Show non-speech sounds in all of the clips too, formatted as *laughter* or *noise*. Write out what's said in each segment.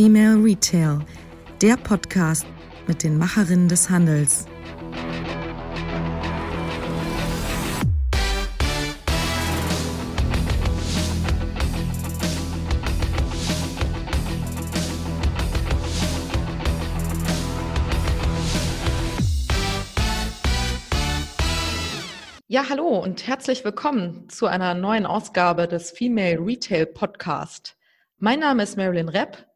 Female Retail, der Podcast mit den Macherinnen des Handels. Ja, hallo und herzlich willkommen zu einer neuen Ausgabe des Female Retail Podcast. Mein Name ist Marilyn Repp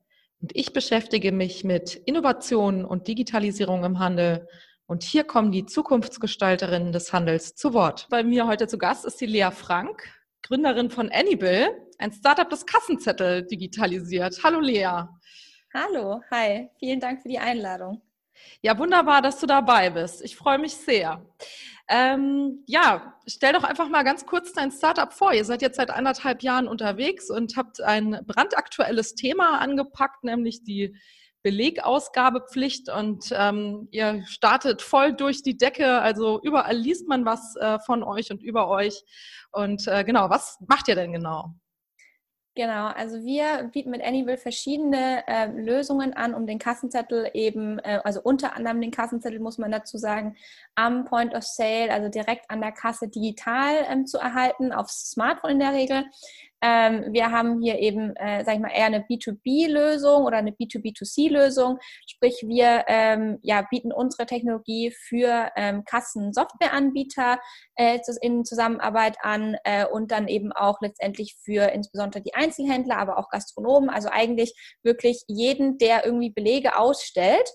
und ich beschäftige mich mit Innovationen und Digitalisierung im Handel. Und hier kommen die Zukunftsgestalterinnen des Handels zu Wort. Bei mir heute zu Gast ist die Lea Frank, Gründerin von Anybill, ein Startup, das Kassenzettel digitalisiert. Hallo Lea. Hallo, hi, vielen Dank für die Einladung. Ja, wunderbar, dass du dabei bist. Ich freue mich sehr. Ähm, ja, stell doch einfach mal ganz kurz dein Startup vor. Ihr seid jetzt seit anderthalb Jahren unterwegs und habt ein brandaktuelles Thema angepackt, nämlich die Belegausgabepflicht und ähm, ihr startet voll durch die Decke. Also überall liest man was äh, von euch und über euch. Und äh, genau, was macht ihr denn genau? Genau, also wir bieten mit Anyville verschiedene äh, Lösungen an, um den Kassenzettel eben, äh, also unter anderem den Kassenzettel muss man dazu sagen, am Point of Sale, also direkt an der Kasse digital ähm, zu erhalten, aufs Smartphone in der Regel. Ähm, wir haben hier eben, äh, sag ich mal, eher eine B2B-Lösung oder eine B2B2C-Lösung. Sprich, wir ähm, ja, bieten unsere Technologie für ähm, Kassen-Softwareanbieter äh, in Zusammenarbeit an äh, und dann eben auch letztendlich für insbesondere die Einzelhändler, aber auch Gastronomen. Also eigentlich wirklich jeden, der irgendwie Belege ausstellt.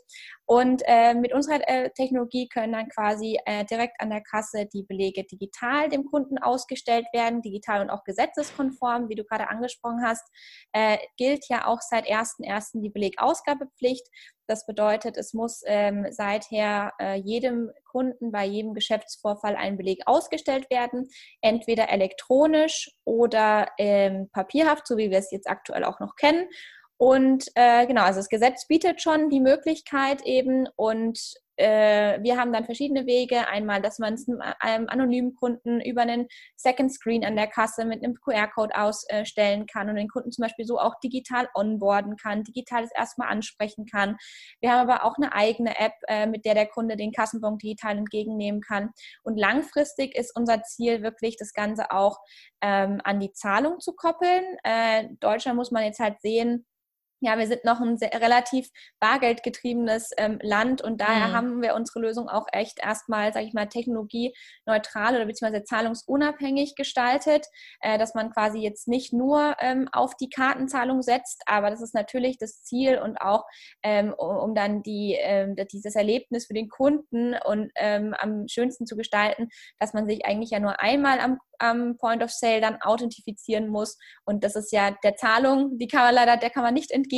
Und äh, mit unserer äh, Technologie können dann quasi äh, direkt an der Kasse die Belege digital dem Kunden ausgestellt werden, digital und auch gesetzeskonform, wie du gerade angesprochen hast. Äh, gilt ja auch seit 1.1. die Belegausgabepflicht. Das bedeutet, es muss ähm, seither äh, jedem Kunden bei jedem Geschäftsvorfall ein Beleg ausgestellt werden, entweder elektronisch oder ähm, papierhaft, so wie wir es jetzt aktuell auch noch kennen. Und äh, genau, also das Gesetz bietet schon die Möglichkeit eben und äh, wir haben dann verschiedene Wege. Einmal, dass man es einem anonymen Kunden über einen Second Screen an der Kasse mit einem QR-Code ausstellen kann und den Kunden zum Beispiel so auch digital onboarden kann, digital es erstmal ansprechen kann. Wir haben aber auch eine eigene App, äh, mit der der Kunde den Kassenbon digital entgegennehmen kann. Und langfristig ist unser Ziel wirklich, das Ganze auch ähm, an die Zahlung zu koppeln. Äh, Deutschland muss man jetzt halt sehen, ja, wir sind noch ein sehr, relativ bargeldgetriebenes ähm, Land und daher mhm. haben wir unsere Lösung auch echt erstmal, sage ich mal, technologieneutral oder beziehungsweise zahlungsunabhängig gestaltet, äh, dass man quasi jetzt nicht nur ähm, auf die Kartenzahlung setzt, aber das ist natürlich das Ziel und auch ähm, um, um, dann die, ähm, dieses Erlebnis für den Kunden und ähm, am schönsten zu gestalten, dass man sich eigentlich ja nur einmal am am Point of Sale dann authentifizieren muss. Und das ist ja der Zahlung, die kann man leider, der kann man nicht entgehen.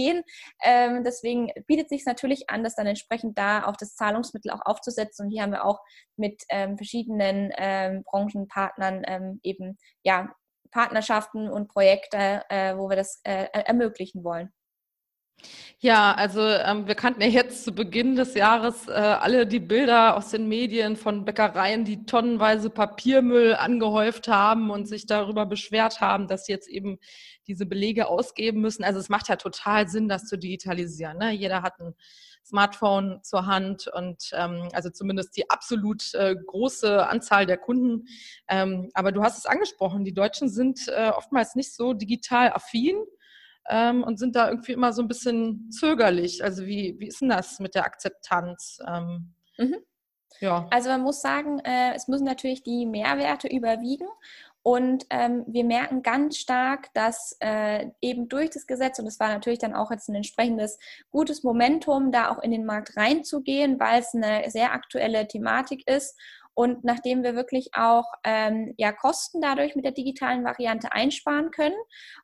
Ähm, deswegen bietet sich natürlich an, das dann entsprechend da auch das Zahlungsmittel auch aufzusetzen. Und hier haben wir auch mit ähm, verschiedenen ähm, Branchenpartnern ähm, eben ja Partnerschaften und Projekte, äh, wo wir das äh, ermöglichen wollen. Ja, also ähm, wir kannten ja jetzt zu Beginn des Jahres äh, alle die Bilder aus den Medien von Bäckereien, die tonnenweise Papiermüll angehäuft haben und sich darüber beschwert haben, dass sie jetzt eben diese Belege ausgeben müssen. Also es macht ja total Sinn, das zu digitalisieren. Ne? Jeder hat ein Smartphone zur Hand und ähm, also zumindest die absolut äh, große Anzahl der Kunden. Ähm, aber du hast es angesprochen, die Deutschen sind äh, oftmals nicht so digital affin ähm, und sind da irgendwie immer so ein bisschen zögerlich. Also wie, wie ist denn das mit der Akzeptanz? Ähm, mhm. ja. Also man muss sagen, äh, es müssen natürlich die Mehrwerte überwiegen. Und ähm, wir merken ganz stark, dass äh, eben durch das Gesetz, und es war natürlich dann auch jetzt ein entsprechendes gutes Momentum, da auch in den Markt reinzugehen, weil es eine sehr aktuelle Thematik ist und nachdem wir wirklich auch ähm, ja, Kosten dadurch mit der digitalen Variante einsparen können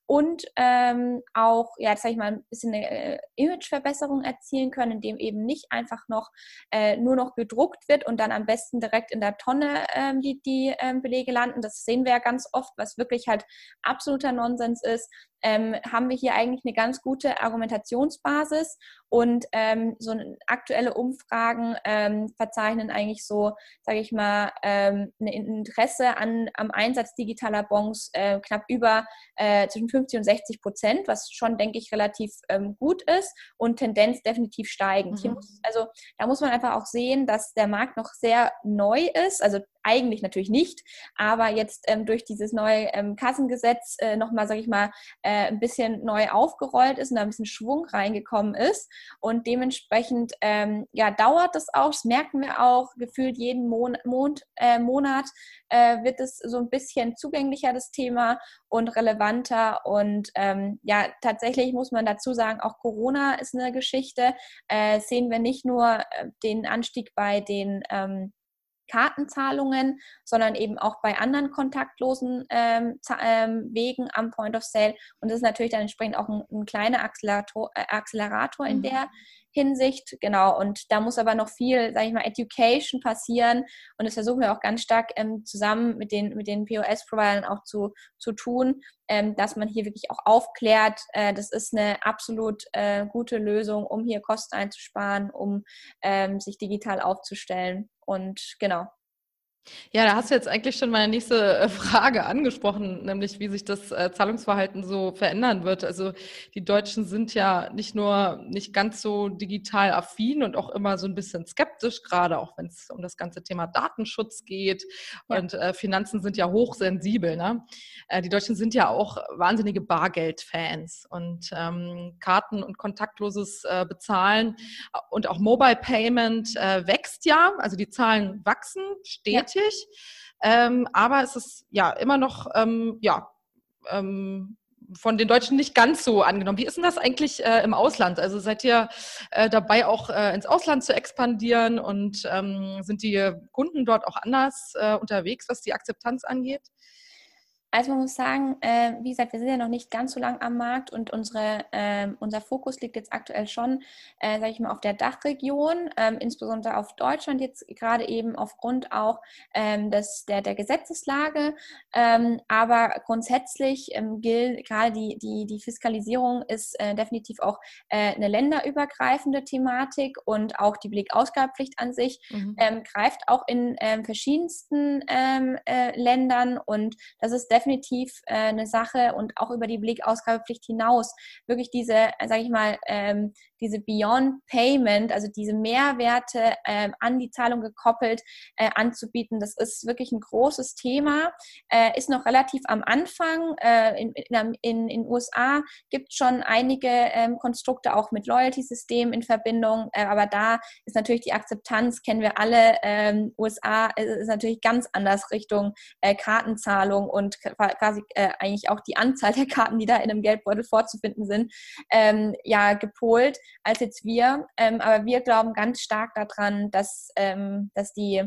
und ähm, auch, ja, sag ich mal, ein bisschen eine äh, Imageverbesserung erzielen können, indem eben nicht einfach noch äh, nur noch gedruckt wird und dann am besten direkt in der Tonne ähm, die, die ähm, Belege landen. Das sehen wir ja ganz oft, was wirklich halt absoluter Nonsens ist. Ähm, haben wir hier eigentlich eine ganz gute Argumentationsbasis und ähm, so aktuelle Umfragen ähm, verzeichnen eigentlich so, sage ich mal, ähm, ein Interesse an, am Einsatz digitaler Bons äh, knapp über äh, zwischen 50 und 60 Prozent, was schon, denke ich, relativ ähm, gut ist und Tendenz definitiv steigend. Mhm. Muss, also da muss man einfach auch sehen, dass der Markt noch sehr neu ist, also eigentlich natürlich nicht, aber jetzt ähm, durch dieses neue ähm, Kassengesetz äh, nochmal, sage ich mal, äh, ein bisschen neu aufgerollt ist und da ein bisschen Schwung reingekommen ist. Und dementsprechend ähm, ja, dauert das auch, das merken wir auch, gefühlt jeden Mon Mond, äh, Monat äh, wird es so ein bisschen zugänglicher, das Thema, und relevanter. Und ähm, ja, tatsächlich muss man dazu sagen, auch Corona ist eine Geschichte. Äh, sehen wir nicht nur äh, den Anstieg bei den ähm, Kartenzahlungen, sondern eben auch bei anderen kontaktlosen ähm, ähm, Wegen am Point of Sale. Und das ist natürlich dann entsprechend auch ein, ein kleiner Accelerator, äh, Accelerator in mhm. der Hinsicht. Genau. Und da muss aber noch viel, sage ich mal, Education passieren. Und das versuchen wir auch ganz stark ähm, zusammen mit den, mit den POS-Providern auch zu, zu tun, ähm, dass man hier wirklich auch aufklärt. Äh, das ist eine absolut äh, gute Lösung, um hier Kosten einzusparen, um ähm, sich digital aufzustellen. Und genau. Ja, da hast du jetzt eigentlich schon meine nächste äh, Frage angesprochen, nämlich wie sich das äh, Zahlungsverhalten so verändern wird. Also die Deutschen sind ja nicht nur nicht ganz so digital affin und auch immer so ein bisschen skeptisch, gerade auch wenn es um das ganze Thema Datenschutz geht. Ja. Und äh, Finanzen sind ja hochsensibel. Ne? Äh, die Deutschen sind ja auch wahnsinnige Bargeldfans und ähm, Karten und kontaktloses äh, Bezahlen und auch Mobile Payment äh, wächst ja. Also die Zahlen wachsen stetig. Ja wichtig. Ähm, aber es ist ja immer noch, ähm, ja, ähm, von den Deutschen nicht ganz so angenommen. Wie ist denn das eigentlich äh, im Ausland? Also seid ihr äh, dabei, auch äh, ins Ausland zu expandieren und ähm, sind die Kunden dort auch anders äh, unterwegs, was die Akzeptanz angeht? Also man muss sagen, äh, wie gesagt, wir sind ja noch nicht ganz so lang am Markt und unsere, äh, unser Fokus liegt jetzt aktuell schon, äh, sage ich mal, auf der Dachregion, ähm, insbesondere auf Deutschland jetzt gerade eben aufgrund auch ähm, des, der, der Gesetzeslage. Ähm, aber grundsätzlich ähm, gilt gerade die, die, die Fiskalisierung ist äh, definitiv auch äh, eine länderübergreifende Thematik und auch die Blickausgabepflicht an sich mhm. Ähm, greift auch in ähm, verschiedensten äh, Ländern und das ist definitiv äh, eine Sache und auch über die Blickausgabepflicht hinaus wirklich diese, äh, sage ich mal, ähm, diese Beyond Payment, also diese Mehrwerte äh, an die Zahlung gekoppelt äh, anzubieten. Das ist wirklich ein großes Thema, äh, ist noch relativ am Anfang. Äh, in in USA gibt es schon einige ähm, Konstrukte auch mit Loyalty-Systemen in Verbindung, äh, aber da ist natürlich die Akzeptanz, kennen wir alle, ähm, USA ist natürlich ganz anders Richtung äh, Kartenzahlung und quasi eigentlich auch die Anzahl der Karten, die da in einem Geldbeutel vorzufinden sind, ähm, ja gepolt als jetzt wir. Ähm, aber wir glauben ganz stark daran, dass, ähm, dass die,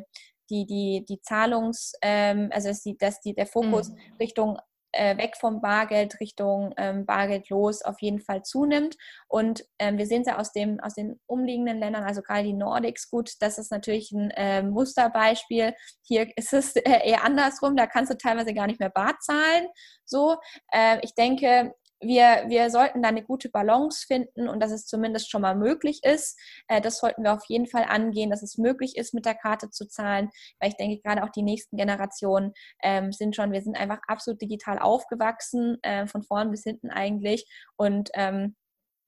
die, die, die Zahlungs-, ähm, also dass, die, dass die, der Fokus mhm. Richtung äh, weg vom Bargeld Richtung ähm, Bargeld los auf jeden Fall zunimmt. Und ähm, wir sehen es ja aus, dem, aus den umliegenden Ländern, also gerade die Nordics, gut, das ist natürlich ein äh, Musterbeispiel. Hier *laughs* ist es äh, eher andersrum, da kannst du teilweise gar nicht mehr bar zahlen. So, äh, ich denke, wir, wir sollten da eine gute Balance finden und dass es zumindest schon mal möglich ist. Äh, das sollten wir auf jeden Fall angehen, dass es möglich ist, mit der Karte zu zahlen, weil ich denke, gerade auch die nächsten Generationen ähm, sind schon, wir sind einfach absolut digital aufgewachsen, äh, von vorn bis hinten eigentlich. Und ähm,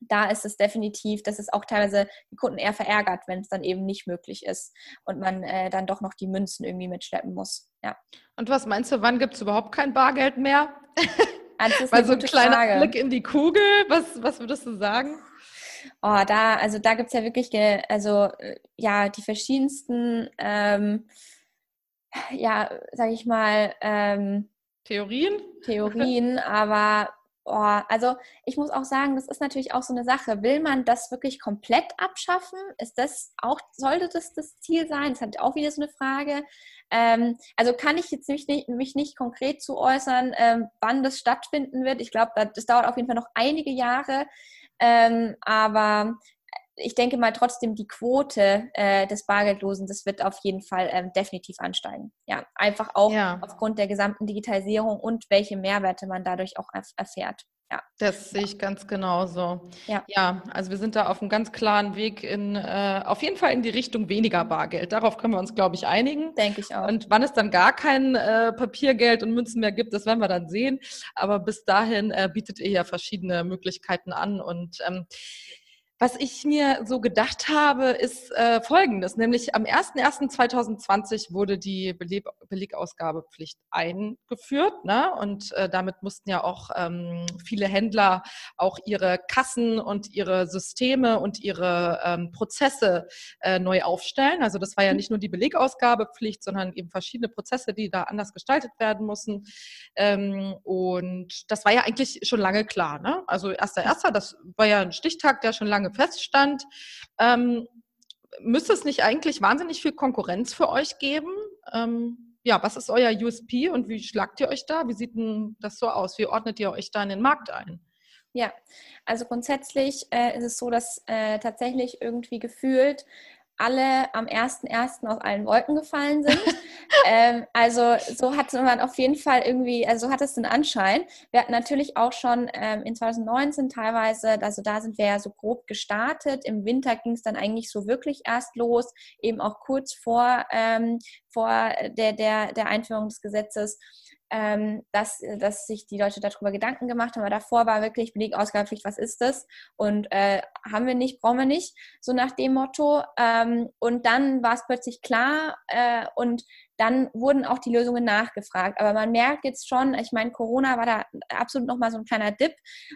da ist es definitiv, dass es auch teilweise die Kunden eher verärgert, wenn es dann eben nicht möglich ist und man äh, dann doch noch die Münzen irgendwie mitschleppen muss. Ja. Und was meinst du, wann gibt es überhaupt kein Bargeld mehr? *laughs* Also Weil so ein kleiner Frage. Blick in die Kugel, was, was würdest du sagen? Oh, da, also da gibt es ja wirklich, also ja, die verschiedensten, ähm, ja, sag ich mal, ähm, Theorien? Theorien, aber Oh, also ich muss auch sagen, das ist natürlich auch so eine Sache. Will man das wirklich komplett abschaffen? Ist das auch, sollte das das Ziel sein? Das ist halt auch wieder so eine Frage. Ähm, also kann ich jetzt mich nicht, mich nicht konkret zu äußern, ähm, wann das stattfinden wird. Ich glaube, das dauert auf jeden Fall noch einige Jahre. Ähm, aber ich denke mal trotzdem die Quote äh, des Bargeldlosen, das wird auf jeden Fall ähm, definitiv ansteigen. Ja, einfach auch ja. aufgrund der gesamten Digitalisierung und welche Mehrwerte man dadurch auch erfährt. Ja. Das sehe ich ganz genauso. Ja. ja, also wir sind da auf einem ganz klaren Weg in, äh, auf jeden Fall in die Richtung weniger Bargeld. Darauf können wir uns, glaube ich, einigen. Denke ich auch. Und wann es dann gar kein äh, Papiergeld und Münzen mehr gibt, das werden wir dann sehen. Aber bis dahin äh, bietet ihr ja verschiedene Möglichkeiten an und ähm, was ich mir so gedacht habe, ist äh, Folgendes, nämlich am 01.01.2020 wurde die Beleg Belegausgabepflicht eingeführt ne? und äh, damit mussten ja auch ähm, viele Händler auch ihre Kassen und ihre Systeme und ihre ähm, Prozesse äh, neu aufstellen. Also das war ja mhm. nicht nur die Belegausgabepflicht, sondern eben verschiedene Prozesse, die da anders gestaltet werden mussten. Ähm, und das war ja eigentlich schon lange klar. Ne? Also 1.01., das war ja ein Stichtag, der schon lange feststand. Ähm, müsste es nicht eigentlich wahnsinnig viel Konkurrenz für euch geben? Ähm, ja, was ist euer USP und wie schlagt ihr euch da? Wie sieht denn das so aus? Wie ordnet ihr euch da in den Markt ein? Ja, also grundsätzlich äh, ist es so, dass äh, tatsächlich irgendwie gefühlt alle am 1.1. aus allen Wolken gefallen sind. *laughs* ähm, also so hatte man auf jeden Fall irgendwie, also so hat es den Anschein. Wir hatten natürlich auch schon ähm, in 2019 teilweise, also da sind wir ja so grob gestartet. Im Winter ging es dann eigentlich so wirklich erst los, eben auch kurz vor, ähm, vor der, der, der Einführung des Gesetzes ähm, dass, dass sich die Leute darüber Gedanken gemacht haben. Aber davor war wirklich Belegausgabepflicht, was ist das? Und äh, haben wir nicht, brauchen wir nicht, so nach dem Motto. Ähm, und dann war es plötzlich klar äh, und dann wurden auch die Lösungen nachgefragt. Aber man merkt jetzt schon, ich meine, Corona war da absolut nochmal so ein kleiner Dip,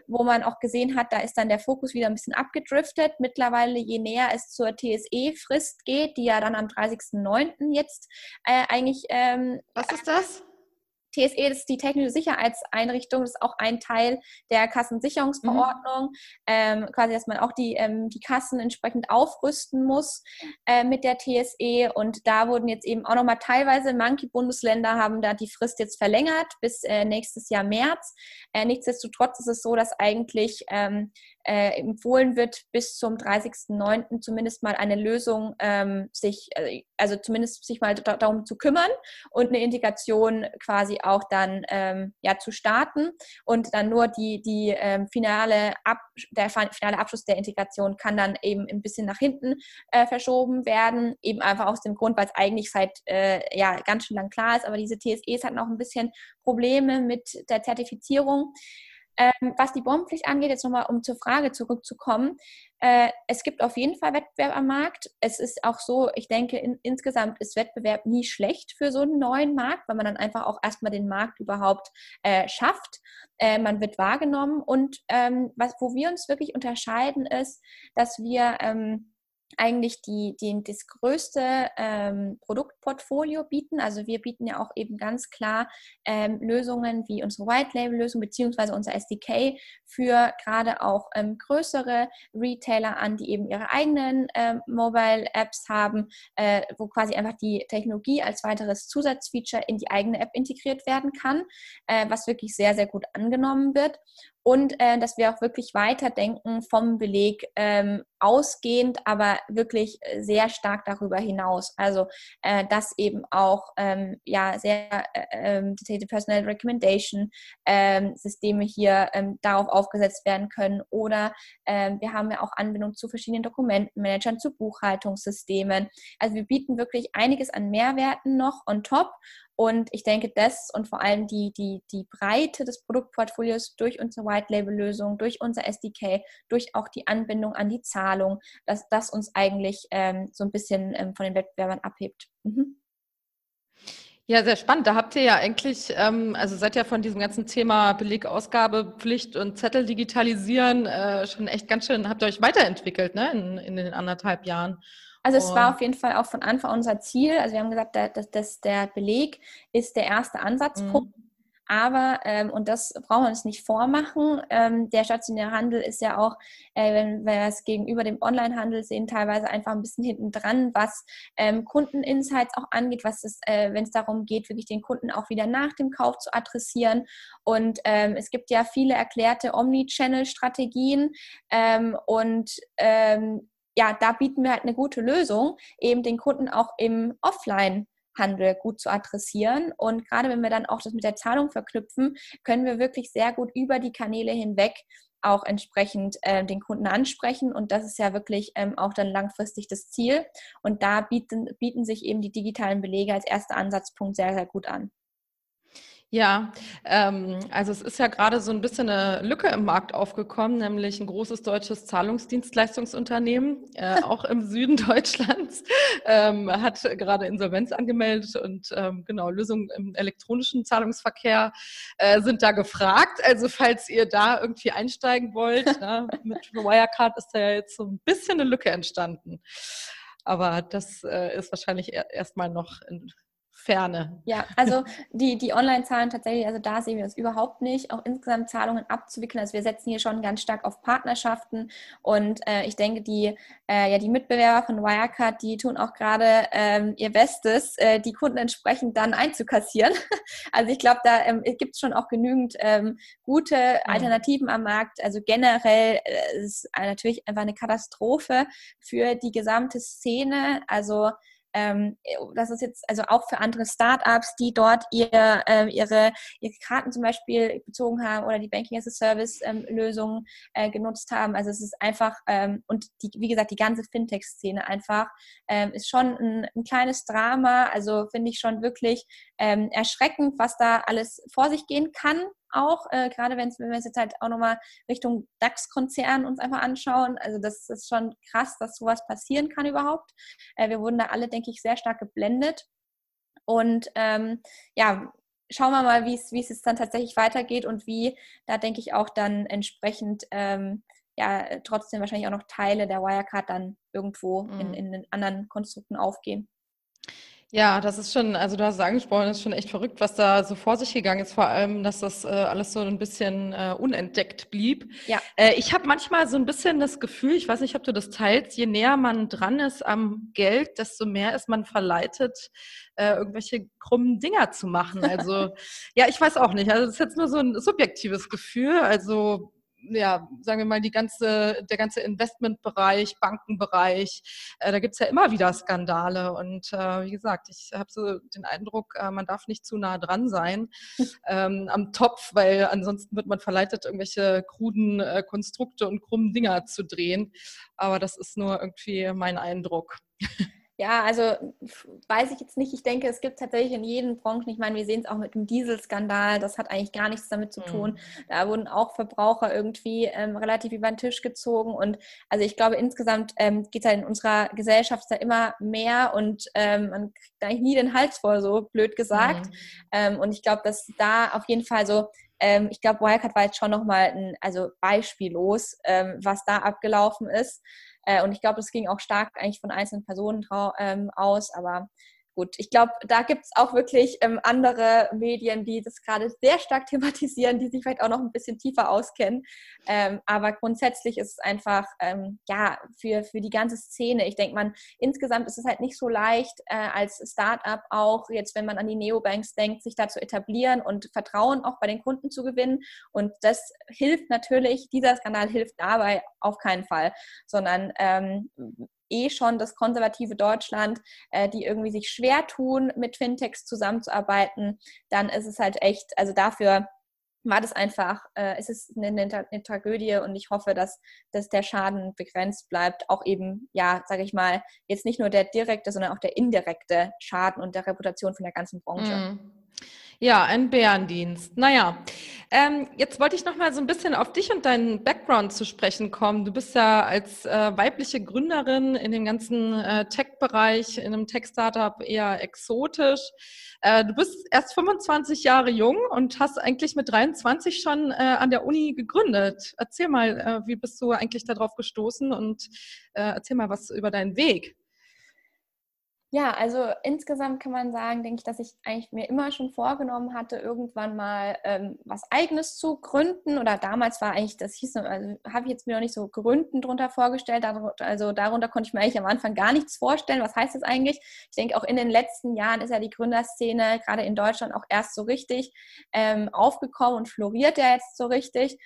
wo man auch gesehen hat, da ist dann der Fokus wieder ein bisschen abgedriftet. Mittlerweile, je näher es zur TSE-Frist geht, die ja dann am 30.09. jetzt äh, eigentlich. Ähm, Was ist das? TSE, das ist die technische Sicherheitseinrichtung, das ist auch ein Teil der Kassensicherungsverordnung. Mhm. Ähm, quasi, dass man auch die, ähm, die Kassen entsprechend aufrüsten muss äh, mit der TSE. Und da wurden jetzt eben auch nochmal teilweise, manche Bundesländer haben da die Frist jetzt verlängert bis äh, nächstes Jahr März. Äh, nichtsdestotrotz ist es so, dass eigentlich ähm, äh, empfohlen wird, bis zum 30.09. zumindest mal eine Lösung ähm, sich, äh, also zumindest sich mal darum zu kümmern und eine Integration quasi auch dann ähm, ja zu starten und dann nur die, die ähm, finale Ab der finale Abschluss der Integration kann dann eben ein bisschen nach hinten äh, verschoben werden, eben einfach aus dem Grund, weil es eigentlich seit äh, ja ganz schön lang klar ist, aber diese TSEs hatten auch ein bisschen Probleme mit der Zertifizierung. Ähm, was die Bombenpflicht angeht, jetzt nochmal, um zur Frage zurückzukommen, äh, es gibt auf jeden Fall Wettbewerb am Markt. Es ist auch so, ich denke, in, insgesamt ist Wettbewerb nie schlecht für so einen neuen Markt, weil man dann einfach auch erstmal den Markt überhaupt äh, schafft. Äh, man wird wahrgenommen und ähm, was, wo wir uns wirklich unterscheiden, ist, dass wir ähm, eigentlich die, die, das größte ähm, Produktportfolio bieten. Also wir bieten ja auch eben ganz klar ähm, Lösungen wie unsere White-Label-Lösung beziehungsweise unser SDK für gerade auch ähm, größere Retailer an, die eben ihre eigenen ähm, Mobile-Apps haben, äh, wo quasi einfach die Technologie als weiteres Zusatzfeature in die eigene App integriert werden kann, äh, was wirklich sehr, sehr gut angenommen wird und äh, dass wir auch wirklich weiterdenken vom Beleg ähm, ausgehend, aber wirklich äh, sehr stark darüber hinaus. Also äh, dass eben auch ähm, ja sehr äh, ähm, Detailed Personal Recommendation ähm, Systeme hier ähm, darauf aufgesetzt werden können oder ähm, wir haben ja auch Anbindung zu verschiedenen Dokumentenmanagern, zu Buchhaltungssystemen. Also wir bieten wirklich einiges an Mehrwerten noch on top und ich denke, das und vor allem die, die, die Breite des Produktportfolios durch unsere White-Label-Lösung, durch unser SDK, durch auch die Anbindung an die Zahlung, dass das uns eigentlich ähm, so ein bisschen ähm, von den Wettbewerbern abhebt. Mhm. Ja, sehr spannend. Da habt ihr ja eigentlich, ähm, also seid ja von diesem ganzen Thema Belegausgabepflicht und Zettel digitalisieren äh, schon echt ganz schön, habt ihr euch weiterentwickelt, ne, in, in den anderthalb Jahren. Also es war auf jeden Fall auch von Anfang an unser Ziel. Also wir haben gesagt, dass, dass der Beleg ist der erste Ansatzpunkt. Mhm. Aber, ähm, und das brauchen wir uns nicht vormachen, ähm, der stationäre Handel ist ja auch, äh, wenn wir es gegenüber dem Onlinehandel sehen, teilweise einfach ein bisschen hinten dran, was ähm, Kundeninsights auch angeht, was es, äh, wenn es darum geht, wirklich den Kunden auch wieder nach dem Kauf zu adressieren. Und ähm, es gibt ja viele erklärte Omni-Channel-Strategien ähm, und ähm, ja, da bieten wir halt eine gute Lösung, eben den Kunden auch im Offline Handel gut zu adressieren. Und gerade wenn wir dann auch das mit der Zahlung verknüpfen, können wir wirklich sehr gut über die Kanäle hinweg auch entsprechend äh, den Kunden ansprechen. Und das ist ja wirklich ähm, auch dann langfristig das Ziel. Und da bieten, bieten sich eben die digitalen Belege als erster Ansatzpunkt sehr, sehr gut an. Ja, ähm, also es ist ja gerade so ein bisschen eine Lücke im Markt aufgekommen, nämlich ein großes deutsches Zahlungsdienstleistungsunternehmen, äh, auch im *laughs* Süden Deutschlands, ähm, hat gerade Insolvenz angemeldet und ähm, genau, Lösungen im elektronischen Zahlungsverkehr äh, sind da gefragt. Also falls ihr da irgendwie einsteigen wollt, na, ne, mit *laughs* Wirecard ist da ja jetzt so ein bisschen eine Lücke entstanden. Aber das äh, ist wahrscheinlich erstmal noch in Ferne. Ja, also die, die Online-Zahlen tatsächlich, also da sehen wir uns überhaupt nicht, auch insgesamt Zahlungen abzuwickeln. Also wir setzen hier schon ganz stark auf Partnerschaften und äh, ich denke, die, äh, ja, die Mitbewerber von Wirecard, die tun auch gerade ähm, ihr Bestes, äh, die Kunden entsprechend dann einzukassieren. *laughs* Also ich glaube, da ähm, gibt es schon auch genügend ähm, gute mhm. Alternativen am Markt. Also generell äh, ist natürlich einfach eine Katastrophe für die gesamte Szene. Also ähm, das ist jetzt also auch für andere Startups, die dort ihr, äh, ihre, ihre Karten zum Beispiel bezogen haben oder die Banking as a Service ähm, Lösungen äh, genutzt haben. Also es ist einfach, ähm, und die, wie gesagt, die ganze Fintech-Szene einfach ähm, ist schon ein, ein, kleines Drama. Also finde ich schon wirklich ähm, erschreckend, was da alles vor sich gehen kann auch, äh, gerade wenn wir es jetzt halt auch nochmal Richtung DAX-Konzern uns einfach anschauen. Also das ist schon krass, dass sowas passieren kann überhaupt. Äh, wir wurden da alle, denke ich, sehr stark geblendet. Und ähm, ja, schauen wir mal, wie es jetzt dann tatsächlich weitergeht und wie da, denke ich, auch dann entsprechend ähm, ja trotzdem wahrscheinlich auch noch Teile der Wirecard dann irgendwo mhm. in, in den anderen Konstrukten aufgehen. Ja, das ist schon, also du hast es angesprochen, das ist schon echt verrückt, was da so vor sich gegangen ist, vor allem, dass das äh, alles so ein bisschen äh, unentdeckt blieb. Ja. Äh, ich habe manchmal so ein bisschen das Gefühl, ich weiß nicht, ob du das teilst, je näher man dran ist am Geld, desto mehr ist man verleitet, äh, irgendwelche krummen Dinger zu machen. Also, *laughs* ja, ich weiß auch nicht. Also, das ist jetzt nur so ein subjektives Gefühl. Also, ja, sagen wir mal, die ganze, der ganze Investmentbereich, Bankenbereich, äh, da gibt's ja immer wieder Skandale. Und äh, wie gesagt, ich habe so den Eindruck, äh, man darf nicht zu nah dran sein *laughs* ähm, am Topf, weil ansonsten wird man verleitet, irgendwelche kruden äh, Konstrukte und krummen Dinger zu drehen. Aber das ist nur irgendwie mein Eindruck. *laughs* Ja, also weiß ich jetzt nicht. Ich denke, es gibt tatsächlich in jedem Branchen, ich meine, wir sehen es auch mit dem Dieselskandal, das hat eigentlich gar nichts damit zu tun. Mhm. Da wurden auch Verbraucher irgendwie ähm, relativ über den Tisch gezogen. Und also ich glaube, insgesamt ähm, geht es halt in unserer Gesellschaft da immer mehr und ähm, man kriegt eigentlich nie den Hals voll, so blöd gesagt. Mhm. Ähm, und ich glaube, dass da auf jeden Fall so ähm, ich glaube, Wirecard war jetzt schon nochmal ein, also beispiellos, ähm, was da abgelaufen ist. Äh, und ich glaube, das ging auch stark eigentlich von einzelnen Personen ähm, aus, aber gut, ich glaube, da gibt es auch wirklich ähm, andere Medien, die das gerade sehr stark *laughs* thematisieren, die sich vielleicht auch noch ein bisschen tiefer auskennen. Ähm, aber grundsätzlich ist es einfach, ähm, ja, für, für die ganze Szene. Ich denke, man, insgesamt ist es halt nicht so leicht, äh, als Startup auch, jetzt wenn man an die Neobanks denkt, sich da zu etablieren und Vertrauen auch bei den Kunden zu gewinnen. Und das hilft natürlich, dieser Skandal hilft dabei auf keinen Fall, sondern ähm, eh schon das konservative Deutschland, äh, die irgendwie sich schwer tun, mit Fintechs zusammenzuarbeiten, dann ist es halt echt, also dafür war das einfach, äh, es ist eine, eine, eine, Tragödie und ich hoffe, dass, dass der Schaden begrenzt bleibt. Auch eben, ja, sage ich mal, jetzt nicht nur der direkte, sondern auch der indirekte Schaden und der Reputation von der ganzen Branche. Mm. Ja, ein Bärendienst. Naja, ähm, jetzt wollte ich noch mal so ein bisschen auf dich und deinen Background zu sprechen kommen. Du bist ja als äh, weibliche Gründerin in dem ganzen äh, Tech-Bereich, in einem Tech-Startup eher exotisch. Äh, du bist erst 25 Jahre jung und hast eigentlich mit 23 schon äh, an der Uni gegründet. Erzähl mal, äh, wie bist du eigentlich darauf gestoßen und äh, erzähl mal was über deinen Weg. Ja, also insgesamt kann man sagen, denke ich, dass ich eigentlich mir immer schon vorgenommen hatte, irgendwann mal ähm, was Eigenes zu gründen. Oder damals war eigentlich, das hieß, also habe ich jetzt mir noch nicht so Gründen drunter vorgestellt. Also darunter konnte ich mir eigentlich am Anfang gar nichts vorstellen. Was heißt das eigentlich? Ich denke, auch in den letzten Jahren ist ja die Gründerszene gerade in Deutschland auch erst so richtig ähm, aufgekommen und floriert ja jetzt so richtig.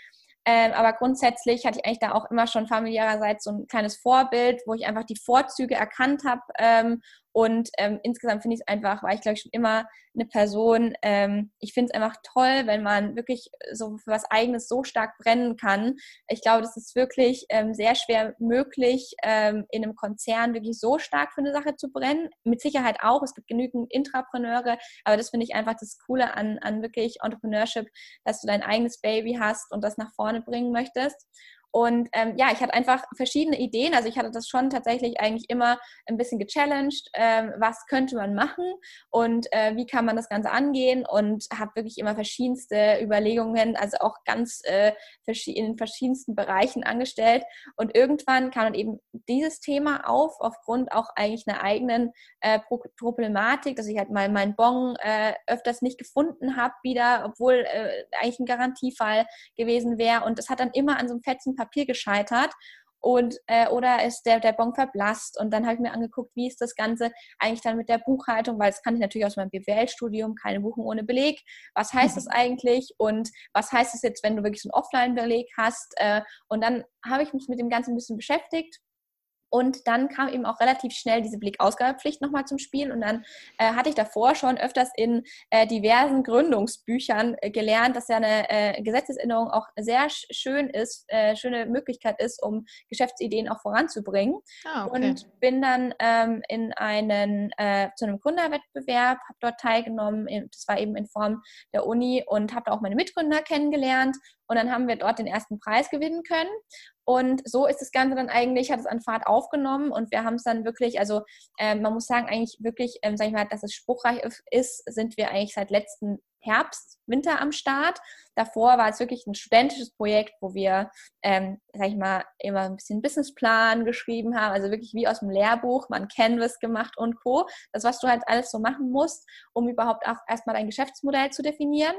Ähm, aber grundsätzlich hatte ich eigentlich da auch immer schon familiärerseits so ein kleines Vorbild, wo ich einfach die Vorzüge erkannt habe ähm, Und ähm, insgesamt finde ich es einfach, weil ich glaube ich schon immer eine Person, ähm, ich finde es einfach toll, wenn man wirklich so für was Eigenes so stark brennen kann. Ich glaube, das ist wirklich ähm, sehr schwer möglich, ähm, in einem Konzern wirklich so stark für eine Sache zu brennen. Mit Sicherheit auch, es gibt genügend Intrapreneure, aber das finde ich einfach das Coole an, an wirklich Entrepreneurship, dass du dein eigenes Baby hast und das nach vorne bringen möchtest. Und ähm, ja, ich hatte einfach verschiedene Ideen. Also ich hatte das schon tatsächlich eigentlich immer ein bisschen gechallenged. Ähm, was könnte man machen und äh, wie kann man das Ganze angehen? Und habe wirklich immer verschiedenste Überlegungen, also auch ganz äh, in verschiedensten Bereichen angestellt. Und irgendwann kam dann eben dieses Thema auf, aufgrund auch eigentlich einer eigenen äh, Problematik, dass ich halt mal meinen Bon äh, öfters nicht gefunden habe wieder, obwohl äh, eigentlich ein Garantiefall gewesen wäre. Und das hat dann immer an so einem fetzen Papier gescheitert und äh, oder ist der, der Bon verblasst. Und dann habe ich mir angeguckt, wie ist das Ganze eigentlich dann mit der Buchhaltung, weil das kann ich natürlich aus meinem BWL-Studium, keine Buchung ohne Beleg. Was heißt das eigentlich? Und was heißt es jetzt, wenn du wirklich so einen Offline-Beleg hast? Äh, und dann habe ich mich mit dem Ganzen ein bisschen beschäftigt und dann kam eben auch relativ schnell diese Blickausgabepflicht nochmal zum Spiel. Und dann äh, hatte ich davor schon öfters in äh, diversen Gründungsbüchern äh, gelernt, dass ja eine äh, Gesetzesänderung auch sehr schön ist, äh, schöne Möglichkeit ist, um Geschäftsideen auch voranzubringen. Ah, okay. Und bin dann ähm, in einen, äh, zu einem Gründerwettbewerb, habe dort teilgenommen. Das war eben in Form der Uni und habe auch meine Mitgründer kennengelernt. Und dann haben wir dort den ersten Preis gewinnen können. Und so ist das Ganze dann eigentlich, hat es an Fahrt aufgenommen und wir haben es dann wirklich, also äh, man muss sagen, eigentlich wirklich, ähm, sag ich mal, dass es spruchreich ist, sind wir eigentlich seit letzten Herbst, Winter am Start. Davor war es wirklich ein studentisches Projekt, wo wir, ähm, sag ich mal, immer ein bisschen Businessplan geschrieben haben, also wirklich wie aus dem Lehrbuch, man Canvas gemacht und Co. Das, was du halt alles so machen musst, um überhaupt auch erstmal dein Geschäftsmodell zu definieren.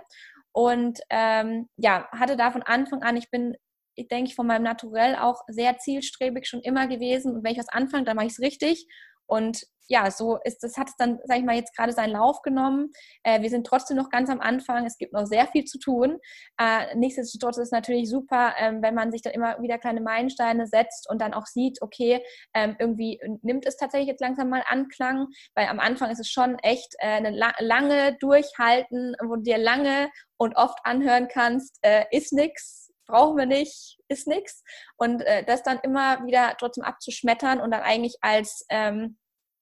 Und ähm, ja, hatte da von Anfang an, ich bin ich denke, von meinem Naturell auch sehr zielstrebig schon immer gewesen. Und wenn ich was anfange, dann mache ich es richtig. Und ja, so ist das, hat es dann, sage ich mal, jetzt gerade seinen Lauf genommen. Äh, wir sind trotzdem noch ganz am Anfang. Es gibt noch sehr viel zu tun. Äh, nichtsdestotrotz ist es natürlich super, ähm, wenn man sich dann immer wieder kleine Meilensteine setzt und dann auch sieht, okay, ähm, irgendwie nimmt es tatsächlich jetzt langsam mal Anklang, weil am Anfang ist es schon echt äh, eine la lange Durchhalten, wo du dir lange und oft anhören kannst, äh, ist nichts brauchen wir nicht, ist nichts. Und äh, das dann immer wieder trotzdem abzuschmettern und dann eigentlich als, ähm,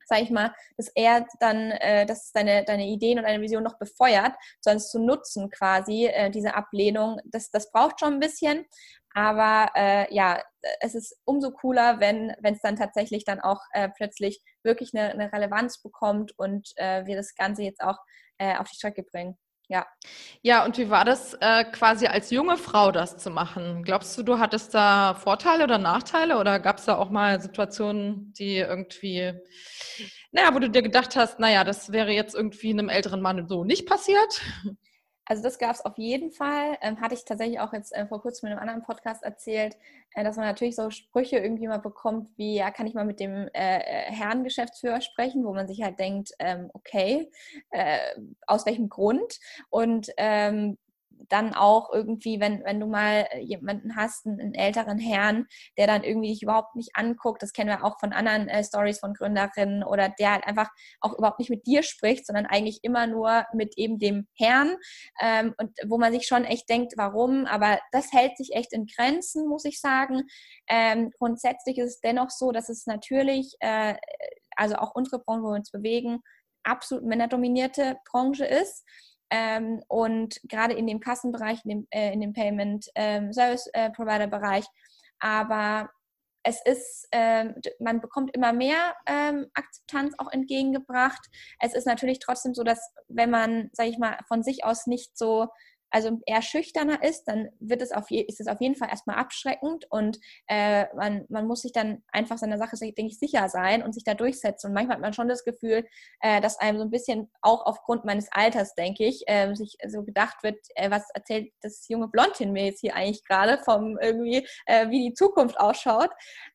sag ich mal, dass er dann, äh, dass deine, deine Ideen und deine Vision noch befeuert, sondern zu nutzen quasi, äh, diese Ablehnung, das, das braucht schon ein bisschen. Aber äh, ja, es ist umso cooler, wenn es dann tatsächlich dann auch äh, plötzlich wirklich eine, eine, Relevanz bekommt und äh, wir das Ganze jetzt auch äh, auf die Strecke bringen. Ja. Ja, und wie war das äh, quasi als junge Frau das zu machen? Glaubst du, du hattest da Vorteile oder Nachteile oder gab es da auch mal Situationen, die irgendwie, naja, wo du dir gedacht hast, naja, das wäre jetzt irgendwie einem älteren Mann so nicht passiert? Also das gab es auf jeden Fall. Ähm, hatte ich tatsächlich auch jetzt äh, vor kurzem in einem anderen Podcast erzählt, äh, dass man natürlich so Sprüche irgendwie mal bekommt, wie, ja, kann ich mal mit dem äh, äh Herrn Geschäftsführer sprechen, wo man sich halt denkt, ähm, okay, äh, aus welchem Grund? Und ähm, dann auch irgendwie, wenn, wenn du mal äh, jemanden hast, einen, einen, älteren Herrn, der dann irgendwie dich überhaupt nicht anguckt, das kennen wir auch von anderen äh, Stories von Gründerinnen, oder der halt einfach auch überhaupt nicht mit dir spricht, sondern eigentlich immer nur mit eben dem Herrn ähm, und wo man sich schon echt denkt, warum, aber das hält sich echt in Grenzen, muss ich sagen. Ähm, grundsätzlich ist es dennoch so, dass es natürlich, äh, also auch unsere Branche, wo wir uns bewegen, absolut männerdominierte Branche ist. Ähm, und gerade in dem Kassenbereich, in dem, äh, in dem Payment ähm, Service äh, Provider Bereich. Aber es ist, ähm, man bekommt immer mehr ähm, Akzeptanz auch entgegengebracht. Es ist natürlich trotzdem so, dass wenn man, sage ich mal, von sich aus nicht so also eher schüchterner ist, dann wird es auf je, ist es auf jeden Fall erstmal abschreckend und äh, man, man muss sich dann einfach seiner Sache, denke ich, sicher sein und sich da durchsetzen. Und manchmal hat man schon das Gefühl, äh, dass einem so ein bisschen auch aufgrund meines Alters, denke ich, äh, sich so gedacht wird, äh, was erzählt das junge Blondchen mir jetzt hier eigentlich gerade vom irgendwie, äh, wie die Zukunft ausschaut.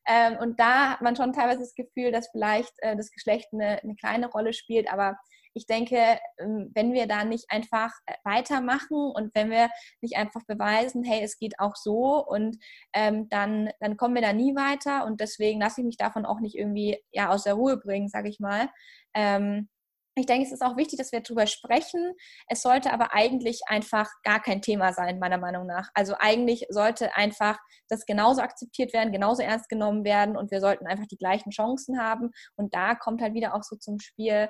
Ähm, und da hat man schon teilweise das Gefühl, dass vielleicht äh, das Geschlecht eine, eine kleine Rolle spielt, aber ich denke, ähm, wenn wir da nicht einfach äh, weitermachen und wenn wir nicht einfach beweisen, hey, es geht auch so und ähm, dann, dann kommen wir da nie weiter und deswegen lasse ich mich davon auch nicht irgendwie ja, aus der Ruhe bringen, sage ich mal. Ähm, ich denke, es ist auch wichtig, dass wir darüber sprechen. Es sollte aber eigentlich einfach gar kein Thema sein, meiner Meinung nach. Also eigentlich sollte einfach das genauso akzeptiert werden, genauso ernst genommen werden und wir sollten einfach die gleichen Chancen haben. Und da kommt halt wieder auch so zum Spiel,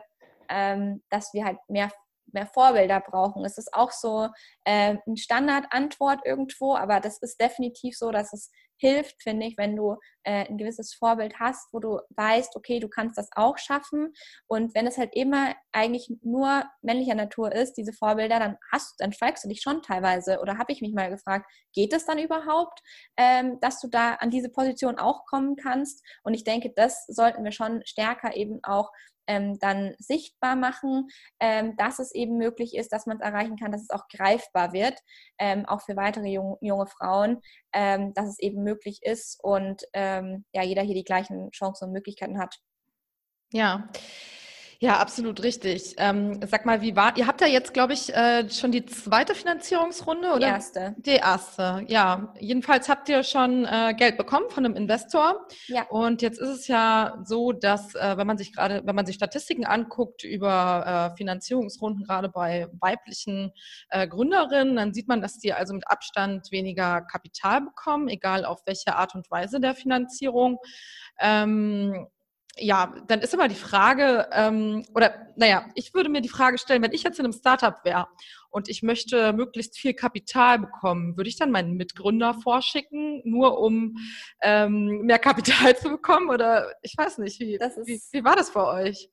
ähm, dass wir halt mehr mehr Vorbilder brauchen. Es ist auch so äh, eine Standardantwort irgendwo, aber das ist definitiv so, dass es hilft, finde ich, wenn du äh, ein gewisses Vorbild hast, wo du weißt, okay, du kannst das auch schaffen. Und wenn es halt immer eigentlich nur männlicher Natur ist, diese Vorbilder, dann hast, dann fragst du dich schon teilweise oder habe ich mich mal gefragt, geht es dann überhaupt, ähm, dass du da an diese Position auch kommen kannst? Und ich denke, das sollten wir schon stärker eben auch ähm, dann sichtbar machen, ähm, dass es eben möglich ist, dass man es erreichen kann, dass es auch greifbar wird, ähm, auch für weitere jung, junge Frauen, ähm, dass es eben möglich ist und ähm, ja, jeder hier die gleichen Chancen und Möglichkeiten hat. Ja. Ja, absolut richtig. Ähm, sag mal, wie war, ihr habt ja jetzt, glaube ich, äh, schon die zweite Finanzierungsrunde, oder? Die erste. Die erste, ja. Jedenfalls habt ihr schon äh, Geld bekommen von einem Investor. Ja. Und jetzt ist es ja so, dass, äh, wenn man sich gerade, wenn man sich Statistiken anguckt über äh, Finanzierungsrunden, gerade bei weiblichen äh, Gründerinnen, dann sieht man, dass die also mit Abstand weniger Kapital bekommen, egal auf welche Art und Weise der Finanzierung. Ähm, ja, dann ist aber die Frage, ähm, oder naja, ich würde mir die Frage stellen, wenn ich jetzt in einem Startup wäre und ich möchte möglichst viel Kapital bekommen, würde ich dann meinen Mitgründer vorschicken, nur um ähm, mehr Kapital *laughs* zu bekommen? Oder ich weiß nicht, wie, wie, wie war das für euch?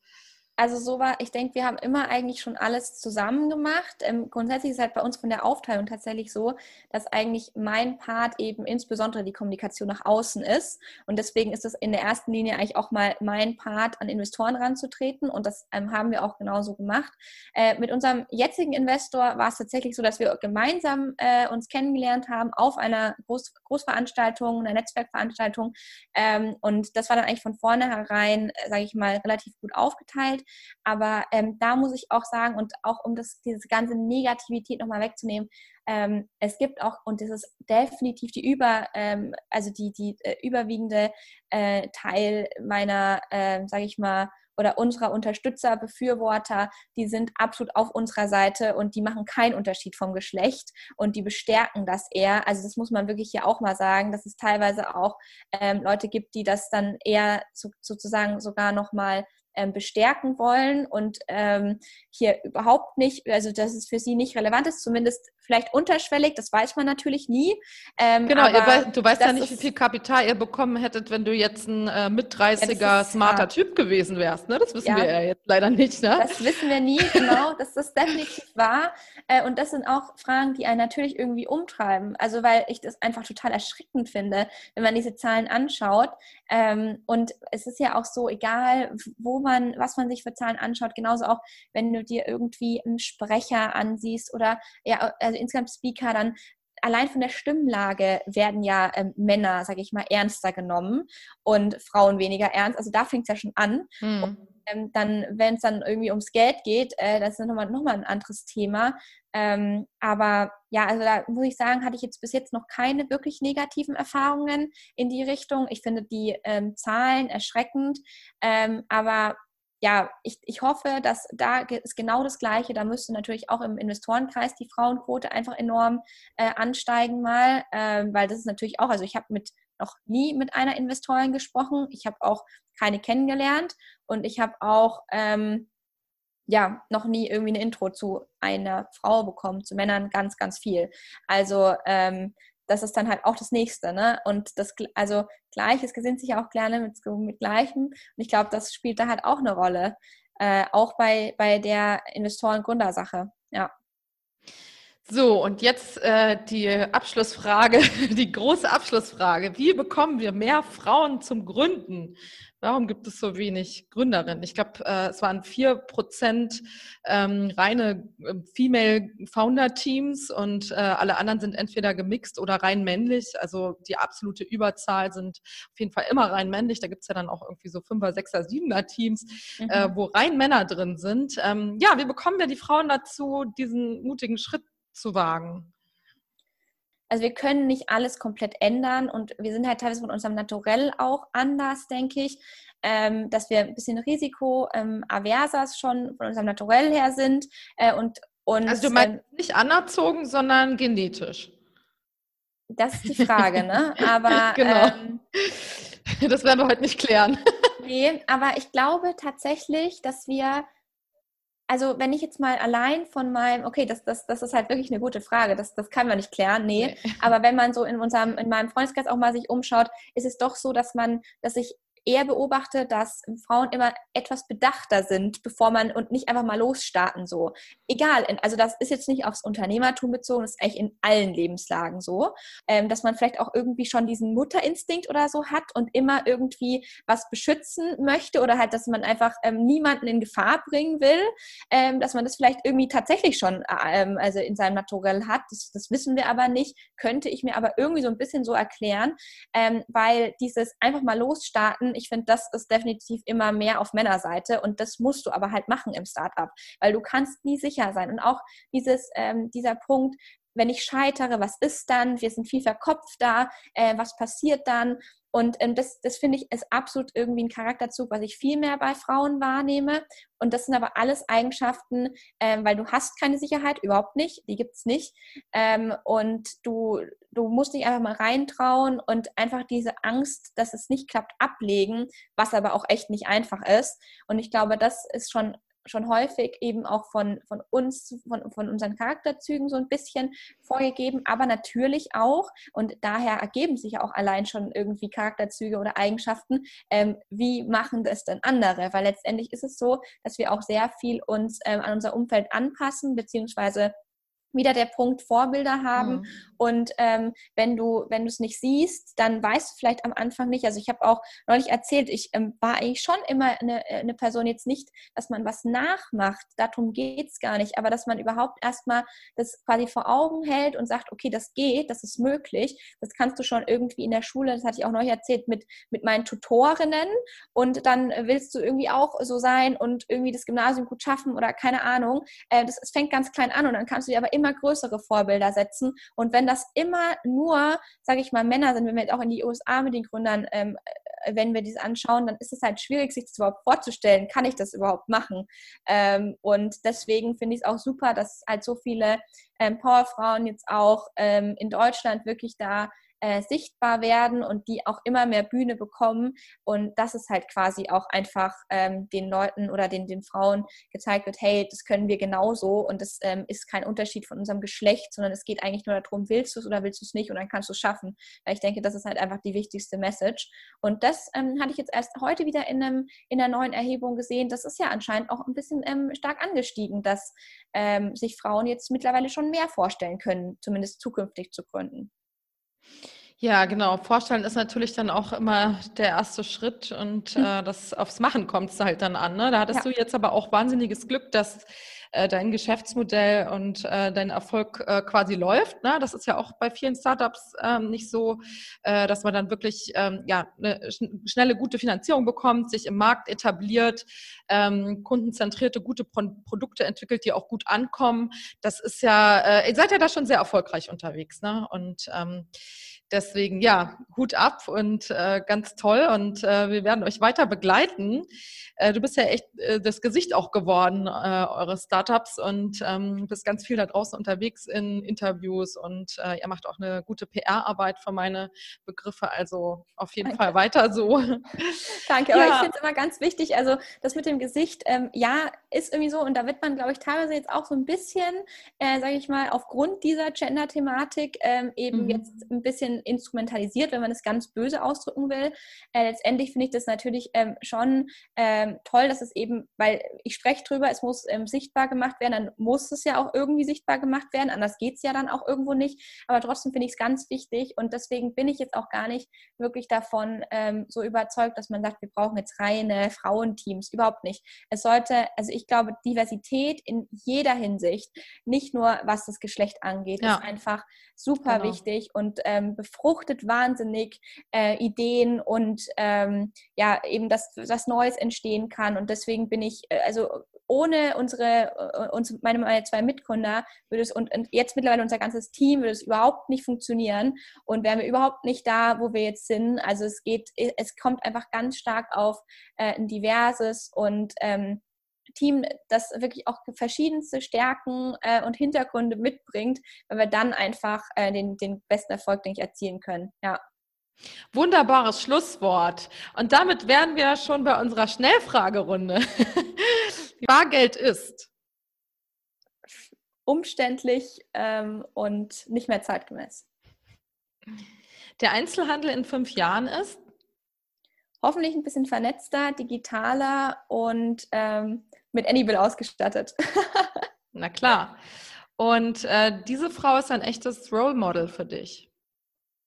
Also so war, ich denke, wir haben immer eigentlich schon alles zusammen gemacht. Ähm, grundsätzlich ist es halt bei uns von der Aufteilung tatsächlich so, dass eigentlich mein Part eben insbesondere die Kommunikation nach außen ist. Und deswegen ist es in der ersten Linie eigentlich auch mal mein Part, an Investoren ranzutreten. Und das ähm, haben wir auch genauso gemacht. Äh, mit unserem jetzigen Investor war es tatsächlich so, dass wir gemeinsam äh, uns kennengelernt haben auf einer Groß Großveranstaltung, einer Netzwerkveranstaltung. Ähm, und das war dann eigentlich von vornherein, äh, sage ich mal, relativ gut aufgeteilt. Aber ähm, da muss ich auch sagen, und auch um das, diese ganze Negativität nochmal wegzunehmen, ähm, es gibt auch, und das ist definitiv die über, ähm, also die, die äh, überwiegende äh, Teil meiner, äh, sage ich mal, oder unserer Unterstützer, Befürworter, die sind absolut auf unserer Seite und die machen keinen Unterschied vom Geschlecht und die bestärken das eher. Also das muss man wirklich hier auch mal sagen, dass es teilweise auch ähm, Leute gibt, die das dann eher so, sozusagen sogar nochmal ähm, bestärken wollen und ähm, hier überhaupt nicht, also dass es für sie nicht relevant ist, zumindest vielleicht unterschwellig, das weiß man natürlich nie. Ähm, genau, weißt, du weißt ja nicht, wie viel Kapital ihr bekommen hättet, wenn du jetzt ein äh, mit 30er ja, smarter hart. Typ gewesen wärst. Ne? Das wissen ja, wir ja jetzt leider nicht. Ne? Das wissen wir nie, genau. das ist definitiv wahr. Äh, und das sind auch Fragen, die einen natürlich irgendwie umtreiben. Also weil ich das einfach total erschreckend finde, wenn man diese Zahlen anschaut. Ähm, und es ist ja auch so, egal wo man, was man sich für Zahlen anschaut, genauso auch, wenn du dir irgendwie einen Sprecher ansiehst oder ja, also insgesamt Speaker, dann allein von der Stimmlage werden ja ähm, Männer, sage ich mal, ernster genommen und Frauen weniger ernst. Also da fängt es ja schon an. Mhm. Und, ähm, dann, wenn es dann irgendwie ums Geld geht, äh, das ist nochmal noch mal ein anderes Thema. Ähm, aber ja, also da muss ich sagen, hatte ich jetzt bis jetzt noch keine wirklich negativen Erfahrungen in die Richtung. Ich finde die ähm, Zahlen erschreckend, ähm, aber ja, ich, ich hoffe, dass da ist genau das Gleiche. Da müsste natürlich auch im Investorenkreis die Frauenquote einfach enorm äh, ansteigen mal, äh, weil das ist natürlich auch, also ich habe mit noch nie mit einer Investorin gesprochen. Ich habe auch keine kennengelernt und ich habe auch ähm, ja noch nie irgendwie eine Intro zu einer Frau bekommen, zu Männern ganz, ganz viel. Also ähm, das ist dann halt auch das Nächste, ne? Und das, also Gleiches gesinnt sich auch gerne mit, mit Gleichem. Und ich glaube, das spielt da halt auch eine Rolle. Äh, auch bei, bei der Investoren-Gründersache, ja. So, und jetzt äh, die Abschlussfrage, *laughs* die große Abschlussfrage. Wie bekommen wir mehr Frauen zum Gründen? Warum gibt es so wenig Gründerinnen? Ich glaube, äh, es waren vier Prozent ähm, reine äh, Female Founder Teams und äh, alle anderen sind entweder gemixt oder rein männlich. Also die absolute Überzahl sind auf jeden Fall immer rein männlich. Da gibt es ja dann auch irgendwie so Fünfer, Sechser, Siebener Teams, mhm. äh, wo rein Männer drin sind. Ähm, ja, wie bekommen wir die Frauen dazu, diesen mutigen Schritt zu wagen? Also wir können nicht alles komplett ändern und wir sind halt teilweise von unserem Naturell auch anders, denke ich, ähm, dass wir ein bisschen risikoaverser ähm, schon von unserem Naturell her sind äh, und, und also du meinst ähm, nicht anerzogen, sondern genetisch. Das ist die Frage, ne? Aber *laughs* genau. Ähm, das werden wir heute nicht klären. nee, aber ich glaube tatsächlich, dass wir also wenn ich jetzt mal allein von meinem, okay, das, das, das ist halt wirklich eine gute Frage, das, das kann man nicht klären, nee. nee. Aber wenn man so in unserem, in meinem Freundeskreis auch mal sich umschaut, ist es doch so, dass man, dass ich eher beobachte, dass Frauen immer etwas bedachter sind, bevor man und nicht einfach mal losstarten so. Egal, also das ist jetzt nicht aufs Unternehmertum bezogen, das ist eigentlich in allen Lebenslagen so, ähm, dass man vielleicht auch irgendwie schon diesen Mutterinstinkt oder so hat und immer irgendwie was beschützen möchte oder halt, dass man einfach ähm, niemanden in Gefahr bringen will, ähm, dass man das vielleicht irgendwie tatsächlich schon ähm, also in seinem Naturell hat. Das, das, wissen wir aber nicht, könnte ich mir aber irgendwie so ein bisschen so erklären, weil dieses einfach mal losstarten ich finde, das ist definitiv immer mehr auf Männerseite und das musst du aber halt machen im Startup, weil du kannst nie sicher sein. Und auch dieses, ähm, dieser Punkt, wenn ich scheitere, was ist dann? Wir sind viel verkopft da, äh, was passiert dann? Und ähm, das, das finde ich ist absolut irgendwie ein Charakterzug, was ich viel mehr bei Frauen wahrnehme. Und das sind aber alles Eigenschaften, ähm, weil du hast keine Sicherheit, überhaupt nicht, die gibt es nicht. Ähm, und du, du musst dich einfach mal reintrauen und einfach diese Angst, dass es nicht klappt, ablegen, was aber auch echt nicht einfach ist. Und ich glaube, das ist schon schon häufig eben auch von, von uns, von, von unseren Charakterzügen so ein bisschen vorgegeben, aber natürlich auch, und daher ergeben sich ja auch allein schon irgendwie Charakterzüge oder Eigenschaften, ähm, wie machen das denn andere? Weil letztendlich ist es so, dass wir auch sehr viel uns ähm, an unser Umfeld anpassen, beziehungsweise wieder der Punkt Vorbilder haben. Mhm. Und ähm, wenn du, wenn du es nicht siehst, dann weißt du vielleicht am Anfang nicht. Also ich habe auch neulich erzählt, ich ähm, war eigentlich schon immer eine, äh, eine Person jetzt nicht, dass man was nachmacht. Darum geht es gar nicht, aber dass man überhaupt erstmal das quasi vor Augen hält und sagt, okay, das geht, das ist möglich. Das kannst du schon irgendwie in der Schule, das hatte ich auch neulich erzählt, mit, mit meinen Tutorinnen. Und dann willst du irgendwie auch so sein und irgendwie das Gymnasium gut schaffen oder keine Ahnung. Äh, das, das fängt ganz klein an und dann kannst du dir aber immer immer größere Vorbilder setzen. Und wenn das immer nur, sage ich mal, Männer sind, wenn wir jetzt auch in die USA mit den Gründern, ähm, äh, wenn wir dies anschauen, dann ist es halt schwierig, sich das überhaupt vorzustellen. Kann ich das überhaupt machen? Ähm, und deswegen finde ich es auch super, dass halt so viele ähm, Powerfrauen jetzt auch ähm, in Deutschland wirklich da äh, sichtbar werden und die auch immer mehr Bühne bekommen und dass es halt quasi auch einfach ähm, den Leuten oder den, den Frauen gezeigt wird, hey, das können wir genauso und das ähm, ist kein Unterschied von unserem Geschlecht, sondern es geht eigentlich nur darum, willst du es oder willst du es nicht und dann kannst du es schaffen. Weil ich denke, das ist halt einfach die wichtigste Message. Und das ähm, hatte ich jetzt erst heute wieder in, einem, in einer neuen Erhebung gesehen. Das ist ja anscheinend auch ein bisschen ähm, stark angestiegen, dass ähm, sich Frauen jetzt mittlerweile schon mehr vorstellen können, zumindest zukünftig zu gründen. Ja, genau. Vorstellen ist natürlich dann auch immer der erste Schritt und hm. äh, das aufs Machen kommt es halt dann an. Ne? Da hattest ja. du jetzt aber auch wahnsinniges Glück, dass äh, dein Geschäftsmodell und äh, dein Erfolg äh, quasi läuft. Ne? Das ist ja auch bei vielen Startups ähm, nicht so, äh, dass man dann wirklich ähm, ja, eine schnelle, gute Finanzierung bekommt, sich im Markt etabliert, ähm, kundenzentrierte, gute Pro Produkte entwickelt, die auch gut ankommen. Das ist ja, äh, ihr seid ja da schon sehr erfolgreich unterwegs. Ne? Und ähm, Deswegen, ja, Hut ab und äh, ganz toll und äh, wir werden euch weiter begleiten. Äh, du bist ja echt äh, das Gesicht auch geworden, äh, eures Startups und ähm, bist ganz viel da draußen unterwegs in Interviews und äh, ihr macht auch eine gute PR-Arbeit für meine Begriffe, also auf jeden Danke. Fall weiter so. *laughs* Danke, aber ja. ich finde es immer ganz wichtig, also das mit dem Gesicht, ähm, ja, ist irgendwie so und da wird man, glaube ich, teilweise jetzt auch so ein bisschen, sage ich mal, aufgrund dieser Gender-Thematik ähm, eben mhm. jetzt ein bisschen instrumentalisiert, wenn man es ganz böse ausdrücken will. Äh, letztendlich finde ich das natürlich ähm, schon ähm, toll, dass es eben, weil ich spreche drüber, es muss ähm, sichtbar gemacht werden, dann muss es ja auch irgendwie sichtbar gemacht werden, anders geht es ja dann auch irgendwo nicht. Aber trotzdem finde ich es ganz wichtig und deswegen bin ich jetzt auch gar nicht wirklich davon ähm, so überzeugt, dass man sagt, wir brauchen jetzt reine Frauenteams. Überhaupt nicht. Es sollte, also ich glaube, Diversität in jeder Hinsicht, nicht nur was das Geschlecht angeht, ja. ist einfach super genau. wichtig und ähm, befruchtet wahnsinnig äh, Ideen und ähm, ja, eben, dass was Neues entstehen kann. Und deswegen bin ich, äh, also ohne unsere, äh, uns, meine, meine zwei Mitgründer würde es und, jetzt mittlerweile unser ganzes Team würde es überhaupt nicht funktionieren und wären wir überhaupt nicht da, wo wir jetzt sind. Also es geht, es kommt einfach ganz stark auf äh, ein diverses und ähm, Team, das wirklich auch verschiedenste Stärken äh, und Hintergründe mitbringt, weil wir dann einfach äh, den, den besten Erfolg, denke ich, erzielen können. Ja. Wunderbares Schlusswort. Und damit wären wir schon bei unserer Schnellfragerunde. *laughs* Bargeld ist umständlich ähm, und nicht mehr zeitgemäß. Der Einzelhandel in fünf Jahren ist? Hoffentlich ein bisschen vernetzter, digitaler und ähm, mit Anybill ausgestattet. *laughs* Na klar. Und äh, diese Frau ist ein echtes Role Model für dich.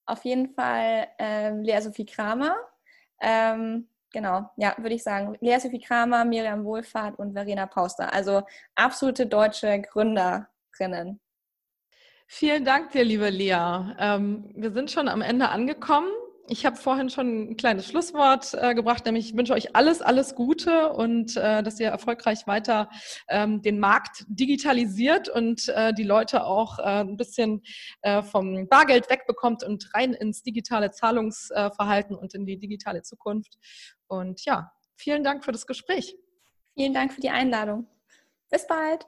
Auf jeden Fall ähm, Lea Sophie Kramer. Ähm, genau, ja, würde ich sagen. Lea Sophie Kramer, Miriam Wohlfahrt und Verena Pauster. Also absolute deutsche Gründerinnen. Vielen Dank dir, liebe Lea. Ähm, wir sind schon am Ende angekommen ich habe vorhin schon ein kleines Schlusswort äh, gebracht, nämlich ich wünsche euch alles, alles Gute und äh, dass ihr erfolgreich weiter ähm, den Markt digitalisiert und äh, die Leute auch äh, ein bisschen äh, vom Bargeld wegbekommt und rein ins digitale Zahlungsverhalten und in die digitale Zukunft. Und ja, vielen Dank für das Gespräch. Vielen Dank für die Einladung. Bis bald.